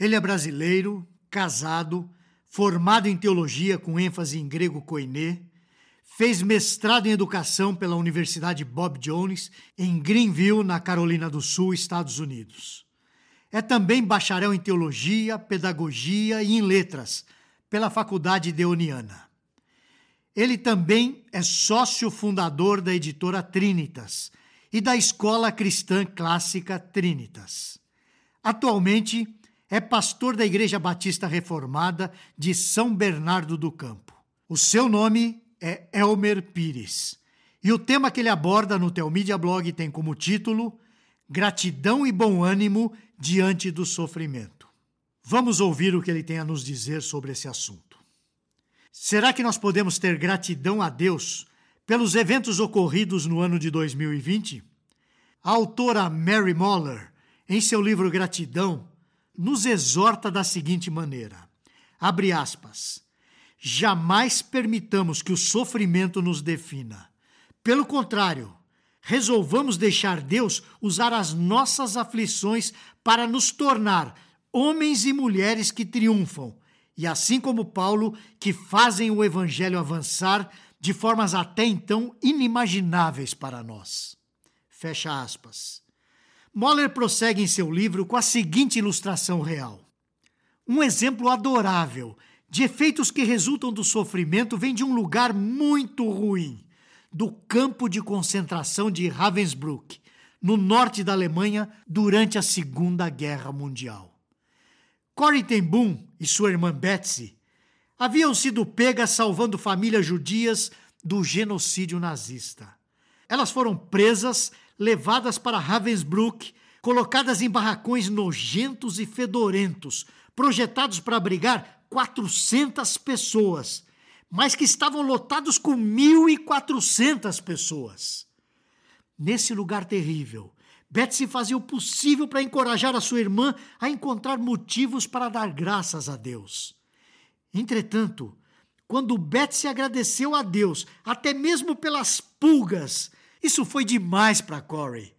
Ele é brasileiro, casado, formado em teologia com ênfase em grego koiné, fez mestrado em educação pela Universidade Bob Jones em Greenville, na Carolina do Sul, Estados Unidos. É também bacharel em teologia, pedagogia e em letras pela Faculdade Deoniana. Ele também é sócio fundador da editora Trinitas e da Escola Cristã Clássica Trinitas. Atualmente é pastor da Igreja Batista Reformada de São Bernardo do Campo. O seu nome é Elmer Pires. E o tema que ele aborda no Telmídia Blog tem como título Gratidão e bom ânimo diante do sofrimento. Vamos ouvir o que ele tem a nos dizer sobre esse assunto. Será que nós podemos ter gratidão a Deus pelos eventos ocorridos no ano de 2020? A autora Mary Moller, em seu livro Gratidão, nos exorta da seguinte maneira: abre aspas. Jamais permitamos que o sofrimento nos defina. Pelo contrário, resolvamos deixar Deus usar as nossas aflições para nos tornar homens e mulheres que triunfam, e assim como Paulo, que fazem o evangelho avançar de formas até então inimagináveis para nós. Fecha aspas. Moller prossegue em seu livro com a seguinte ilustração real. Um exemplo adorável de efeitos que resultam do sofrimento vem de um lugar muito ruim, do campo de concentração de Ravensbrück, no norte da Alemanha, durante a Segunda Guerra Mundial. Corrie ten Boom e sua irmã Betsy haviam sido pegas salvando famílias judias do genocídio nazista. Elas foram presas, levadas para Ravensbrück, colocadas em barracões nojentos e fedorentos, projetados para abrigar 400 pessoas, mas que estavam lotados com 1.400 pessoas. Nesse lugar terrível, Betsy fazia o possível para encorajar a sua irmã a encontrar motivos para dar graças a Deus. Entretanto, quando Betsy agradeceu a Deus, até mesmo pelas pulgas, isso foi demais para Corey.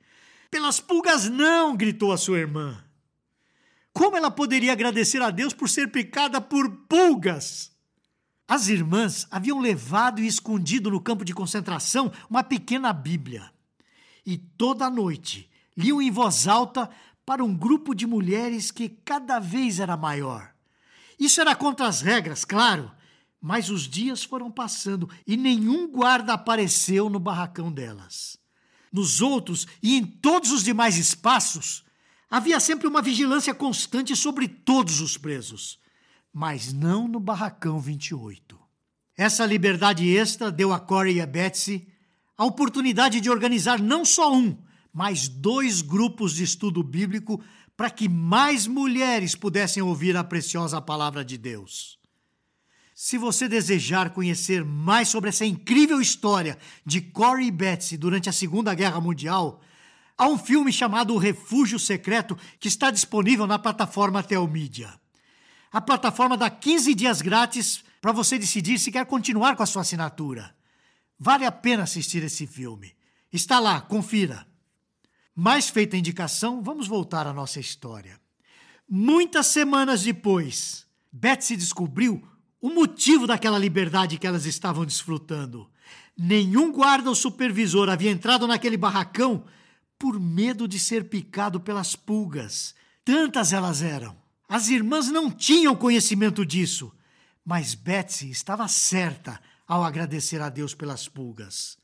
Pelas pulgas não, gritou a sua irmã. Como ela poderia agradecer a Deus por ser picada por pulgas? As irmãs haviam levado e escondido no campo de concentração uma pequena Bíblia. E toda noite liam em voz alta para um grupo de mulheres que cada vez era maior. Isso era contra as regras, claro, mas os dias foram passando e nenhum guarda apareceu no barracão delas. Nos outros e em todos os demais espaços, Havia sempre uma vigilância constante sobre todos os presos, mas não no barracão 28. Essa liberdade extra deu a Corey e a Betsy a oportunidade de organizar não só um, mas dois grupos de estudo bíblico para que mais mulheres pudessem ouvir a preciosa palavra de Deus. Se você desejar conhecer mais sobre essa incrível história de Corey Betsy durante a Segunda Guerra Mundial, Há um filme chamado O Refúgio Secreto que está disponível na plataforma Telmídia. A plataforma dá 15 dias grátis para você decidir se quer continuar com a sua assinatura. Vale a pena assistir esse filme. Está lá, confira. Mais feita a indicação, vamos voltar à nossa história. Muitas semanas depois, Betsy descobriu o motivo daquela liberdade que elas estavam desfrutando. Nenhum guarda ou supervisor havia entrado naquele barracão por medo de ser picado pelas pulgas. Tantas elas eram. As irmãs não tinham conhecimento disso, mas Betsy estava certa ao agradecer a Deus pelas pulgas.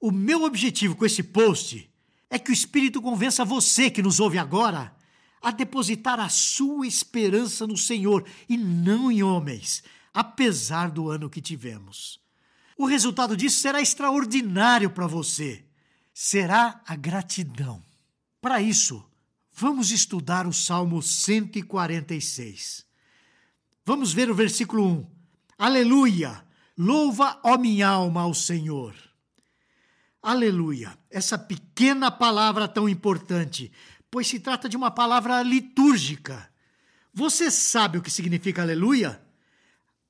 O meu objetivo com esse post é que o Espírito convença você que nos ouve agora a depositar a sua esperança no Senhor e não em homens, apesar do ano que tivemos. O resultado disso será extraordinário para você será a gratidão. Para isso, vamos estudar o Salmo 146. Vamos ver o versículo 1. Aleluia! Louva, ó minha alma, ao Senhor. Aleluia! Essa pequena palavra tão importante, pois se trata de uma palavra litúrgica. Você sabe o que significa aleluia?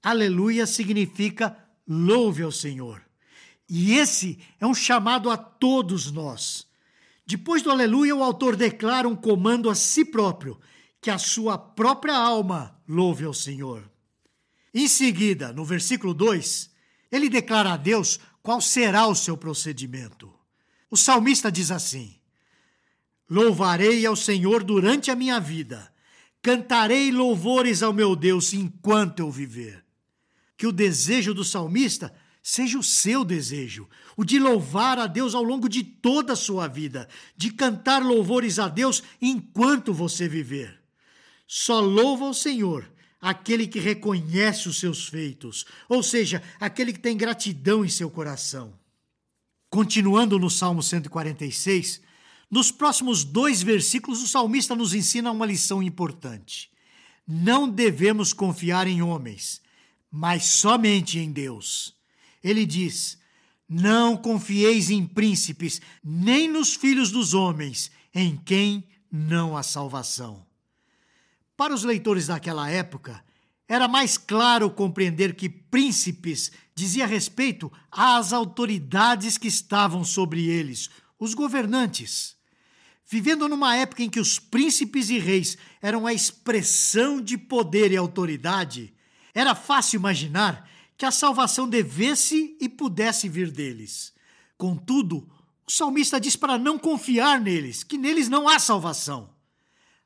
Aleluia significa louve ao Senhor. E esse é um chamado a todos nós. Depois do aleluia, o autor declara um comando a si próprio, que a sua própria alma louve ao Senhor. Em seguida, no versículo 2, ele declara a Deus qual será o seu procedimento. O salmista diz assim: Louvarei ao Senhor durante a minha vida, cantarei louvores ao meu Deus enquanto eu viver. Que o desejo do salmista seja o seu desejo, o de louvar a Deus ao longo de toda a sua vida, de cantar louvores a Deus enquanto você viver. Só louva ao Senhor aquele que reconhece os seus feitos, ou seja, aquele que tem gratidão em seu coração. Continuando no Salmo 146, nos próximos dois versículos, o salmista nos ensina uma lição importante. Não devemos confiar em homens, mas somente em Deus. Ele diz: Não confieis em príncipes, nem nos filhos dos homens, em quem não há salvação. Para os leitores daquela época, era mais claro compreender que príncipes dizia respeito às autoridades que estavam sobre eles, os governantes. Vivendo numa época em que os príncipes e reis eram a expressão de poder e autoridade, era fácil imaginar que a salvação devesse e pudesse vir deles. Contudo, o salmista diz para não confiar neles, que neles não há salvação.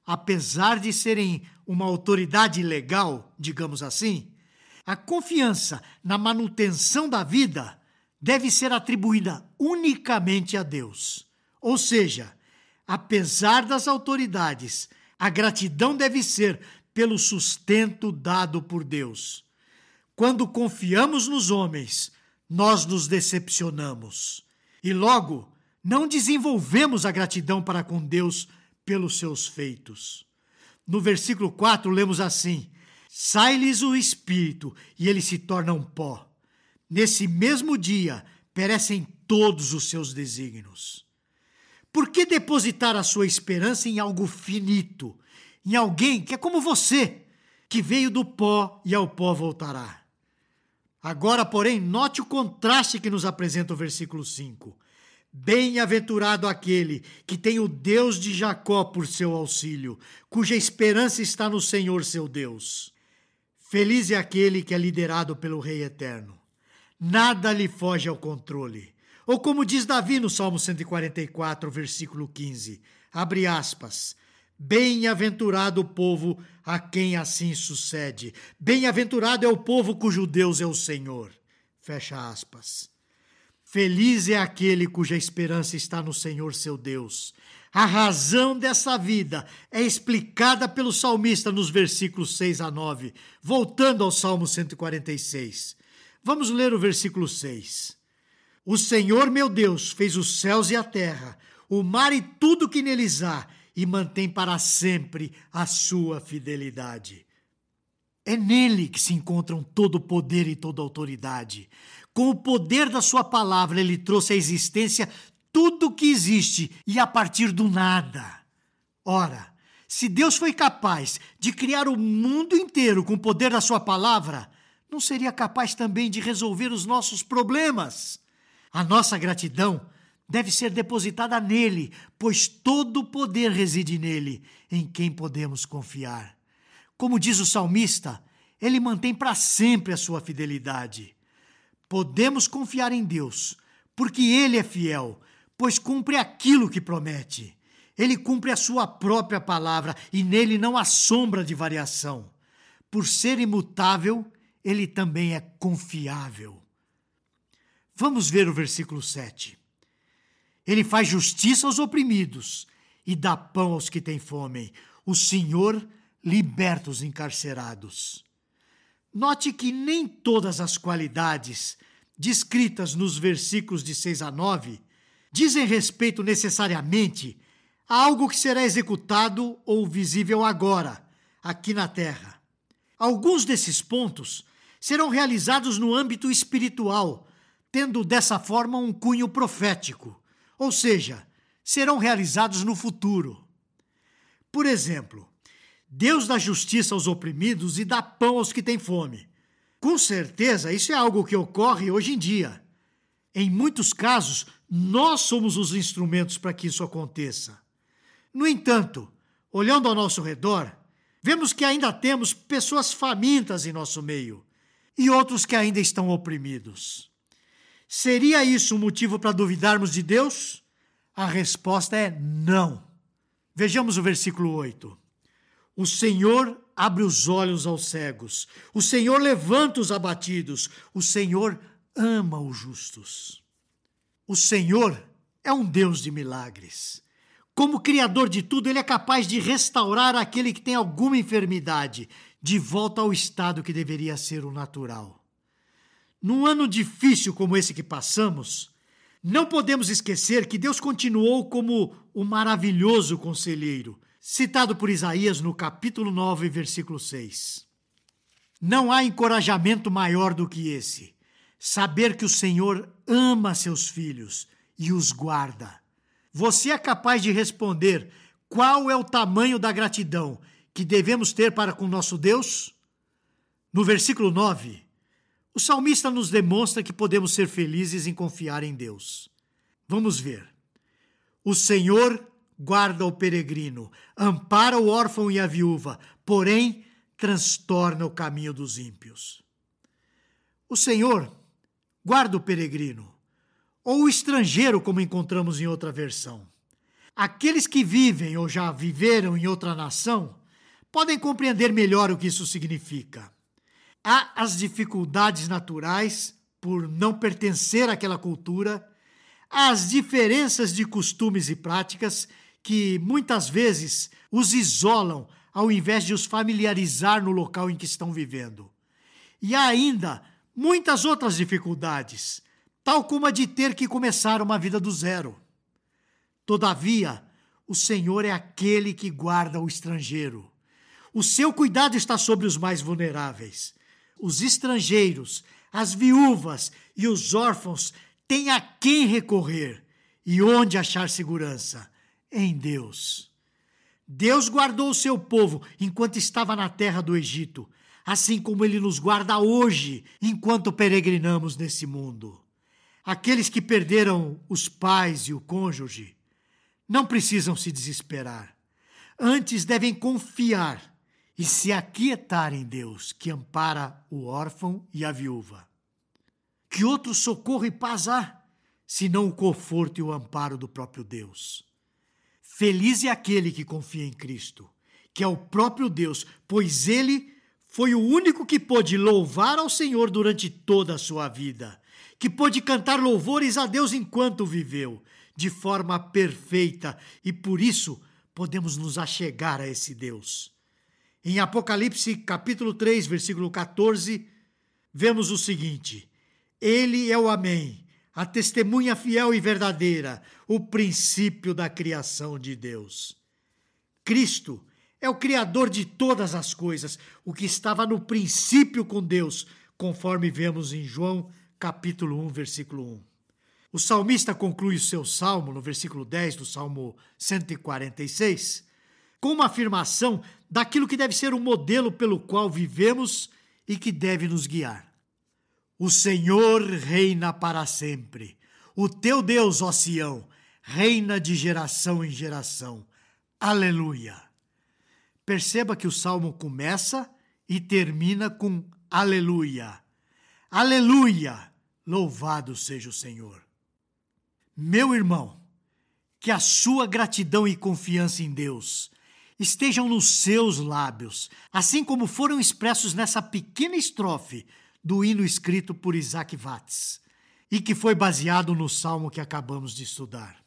Apesar de serem uma autoridade legal, digamos assim, a confiança na manutenção da vida deve ser atribuída unicamente a Deus. Ou seja, apesar das autoridades, a gratidão deve ser pelo sustento dado por Deus. Quando confiamos nos homens, nós nos decepcionamos. E logo, não desenvolvemos a gratidão para com Deus pelos seus feitos. No versículo 4, lemos assim: Sai-lhes o espírito e eles se tornam pó. Nesse mesmo dia perecem todos os seus desígnios. Por que depositar a sua esperança em algo finito, em alguém que é como você, que veio do pó e ao pó voltará? Agora, porém, note o contraste que nos apresenta o versículo 5. Bem-aventurado aquele que tem o Deus de Jacó por seu auxílio, cuja esperança está no Senhor seu Deus. Feliz é aquele que é liderado pelo Rei Eterno. Nada lhe foge ao controle. Ou como diz Davi no Salmo 144, versículo 15, abre aspas, Bem-aventurado o povo a quem assim sucede. Bem-aventurado é o povo cujo Deus é o Senhor. Fecha aspas. Feliz é aquele cuja esperança está no Senhor seu Deus. A razão dessa vida é explicada pelo salmista nos versículos 6 a 9, voltando ao Salmo 146. Vamos ler o versículo 6. O Senhor meu Deus fez os céus e a terra, o mar e tudo que neles há e mantém para sempre a sua fidelidade. É nele que se encontram todo o poder e toda a autoridade. Com o poder da sua palavra, ele trouxe à existência tudo o que existe e a partir do nada. Ora, se Deus foi capaz de criar o mundo inteiro com o poder da sua palavra, não seria capaz também de resolver os nossos problemas? A nossa gratidão deve ser depositada nele, pois todo o poder reside nele, em quem podemos confiar. Como diz o salmista, ele mantém para sempre a sua fidelidade. Podemos confiar em Deus, porque ele é fiel, pois cumpre aquilo que promete. Ele cumpre a sua própria palavra e nele não há sombra de variação. Por ser imutável, ele também é confiável. Vamos ver o versículo 7. Ele faz justiça aos oprimidos e dá pão aos que têm fome. O Senhor liberta os encarcerados. Note que nem todas as qualidades descritas nos versículos de 6 a 9 dizem respeito necessariamente a algo que será executado ou visível agora, aqui na terra. Alguns desses pontos serão realizados no âmbito espiritual, tendo dessa forma um cunho profético ou seja, serão realizados no futuro. Por exemplo, Deus dá justiça aos oprimidos e dá pão aos que têm fome. Com certeza, isso é algo que ocorre hoje em dia. Em muitos casos, nós somos os instrumentos para que isso aconteça. No entanto, olhando ao nosso redor, Vemos que ainda temos pessoas famintas em nosso meio e outros que ainda estão oprimidos. Seria isso um motivo para duvidarmos de Deus? A resposta é não. Vejamos o versículo 8. O Senhor abre os olhos aos cegos, o Senhor levanta os abatidos, o Senhor ama os justos. O Senhor é um Deus de milagres. Como Criador de tudo, Ele é capaz de restaurar aquele que tem alguma enfermidade de volta ao estado que deveria ser o natural. Num ano difícil como esse que passamos, não podemos esquecer que Deus continuou como o maravilhoso conselheiro, citado por Isaías no capítulo 9, versículo 6. Não há encorajamento maior do que esse: saber que o Senhor ama seus filhos e os guarda. Você é capaz de responder qual é o tamanho da gratidão que devemos ter para com nosso Deus? No versículo 9, o salmista nos demonstra que podemos ser felizes em confiar em Deus. Vamos ver. O Senhor guarda o peregrino, ampara o órfão e a viúva, porém transtorna o caminho dos ímpios. O Senhor guarda o peregrino, ou o estrangeiro, como encontramos em outra versão. Aqueles que vivem ou já viveram em outra nação podem compreender melhor o que isso significa. Há as dificuldades naturais por não pertencer àquela cultura, há as diferenças de costumes e práticas que muitas vezes os isolam ao invés de os familiarizar no local em que estão vivendo. E há ainda muitas outras dificuldades, tal como a de ter que começar uma vida do zero. Todavia, o Senhor é aquele que guarda o estrangeiro. O seu cuidado está sobre os mais vulneráveis. Os estrangeiros, as viúvas e os órfãos têm a quem recorrer e onde achar segurança? Em Deus. Deus guardou o seu povo enquanto estava na terra do Egito, assim como ele nos guarda hoje enquanto peregrinamos nesse mundo. Aqueles que perderam os pais e o cônjuge não precisam se desesperar. Antes devem confiar e se aquietar em Deus, que ampara o órfão e a viúva. Que outro socorro e paz há, senão o conforto e o amparo do próprio Deus? Feliz é aquele que confia em Cristo, que é o próprio Deus, pois ele foi o único que pôde louvar ao Senhor durante toda a sua vida, que pôde cantar louvores a Deus enquanto viveu, de forma perfeita, e por isso podemos nos achegar a esse Deus. Em Apocalipse capítulo 3, versículo 14, vemos o seguinte: Ele é o Amém, a testemunha fiel e verdadeira, o princípio da criação de Deus. Cristo é o Criador de todas as coisas, o que estava no princípio com Deus, conforme vemos em João capítulo 1, versículo 1. O salmista conclui o seu salmo, no versículo 10 do Salmo 146, com uma afirmação daquilo que deve ser o modelo pelo qual vivemos e que deve nos guiar. O Senhor reina para sempre. O teu Deus, ó Sião, reina de geração em geração. Aleluia. Perceba que o salmo começa e termina com aleluia. Aleluia! Louvado seja o Senhor. Meu irmão, que a sua gratidão e confiança em Deus estejam nos seus lábios, assim como foram expressos nessa pequena estrofe do hino escrito por Isaac Watts e que foi baseado no salmo que acabamos de estudar.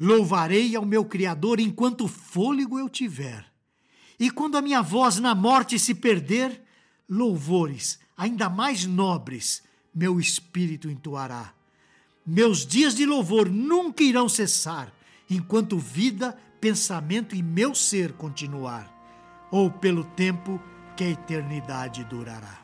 Louvarei ao meu Criador enquanto fôlego eu tiver, e quando a minha voz na morte se perder, louvores ainda mais nobres meu espírito entoará. Meus dias de louvor nunca irão cessar, enquanto vida pensamento e meu ser continuar, ou pelo tempo que a eternidade durará.